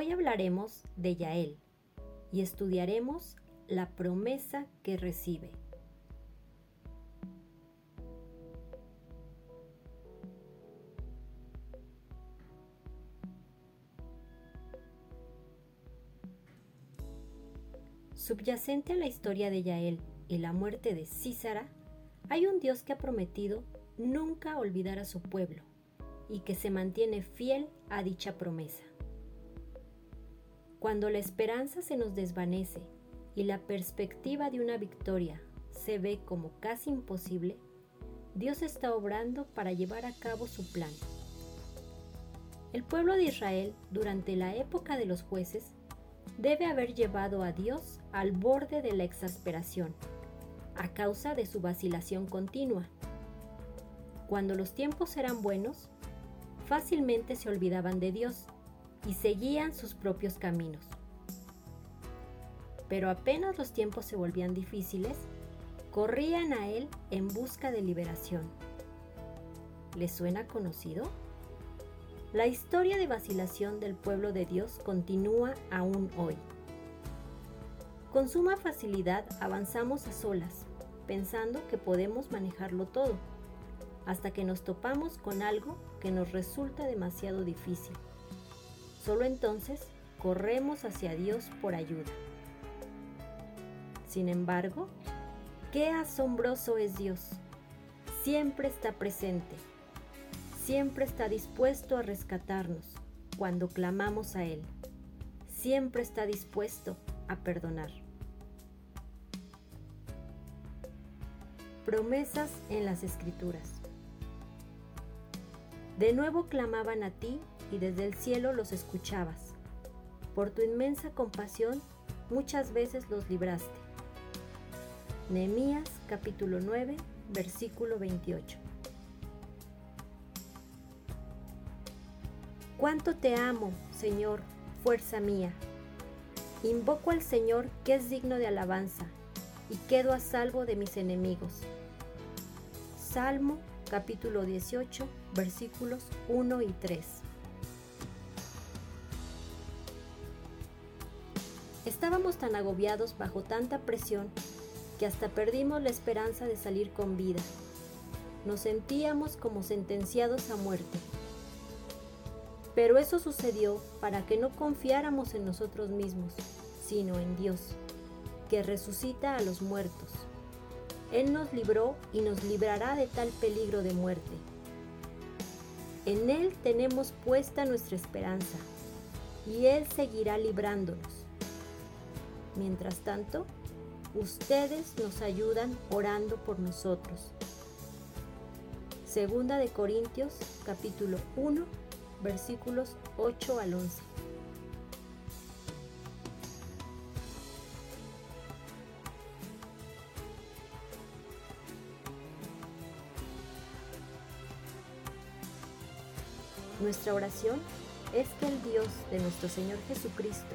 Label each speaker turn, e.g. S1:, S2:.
S1: Hoy hablaremos de Yael y estudiaremos la promesa que recibe. Subyacente a la historia de Yael y la muerte de Císara, hay un Dios que ha prometido nunca olvidar a su pueblo y que se mantiene fiel a dicha promesa. Cuando la esperanza se nos desvanece y la perspectiva de una victoria se ve como casi imposible, Dios está obrando para llevar a cabo su plan. El pueblo de Israel, durante la época de los jueces, debe haber llevado a Dios al borde de la exasperación, a causa de su vacilación continua. Cuando los tiempos eran buenos, fácilmente se olvidaban de Dios y seguían sus propios caminos. Pero apenas los tiempos se volvían difíciles, corrían a Él en busca de liberación. ¿Les suena conocido? La historia de vacilación del pueblo de Dios continúa aún hoy. Con suma facilidad avanzamos a solas, pensando que podemos manejarlo todo, hasta que nos topamos con algo que nos resulta demasiado difícil Solo entonces corremos hacia Dios por ayuda. Sin embargo, qué asombroso es Dios. Siempre está presente. Siempre está dispuesto a rescatarnos cuando clamamos a Él. Siempre está dispuesto a perdonar. Promesas en las Escrituras. De nuevo clamaban a ti y desde el cielo los escuchabas. Por tu inmensa compasión muchas veces los libraste. Nehemías capítulo 9, versículo 28. Cuánto te amo, Señor, fuerza mía. Invoco al Señor que es digno de alabanza y quedo a salvo de mis enemigos. Salmo capítulo 18, versículos 1 y 3. Estábamos tan agobiados bajo tanta presión que hasta perdimos la esperanza de salir con vida. Nos sentíamos como sentenciados a muerte. Pero eso sucedió para que no confiáramos en nosotros mismos, sino en Dios, que resucita a los muertos. Él nos libró y nos librará de tal peligro de muerte. En Él tenemos puesta nuestra esperanza, y Él seguirá librándonos. Mientras tanto, ustedes nos ayudan orando por nosotros. Segunda de Corintios capítulo 1 versículos 8 al 11. Nuestra oración es que el Dios de nuestro Señor Jesucristo,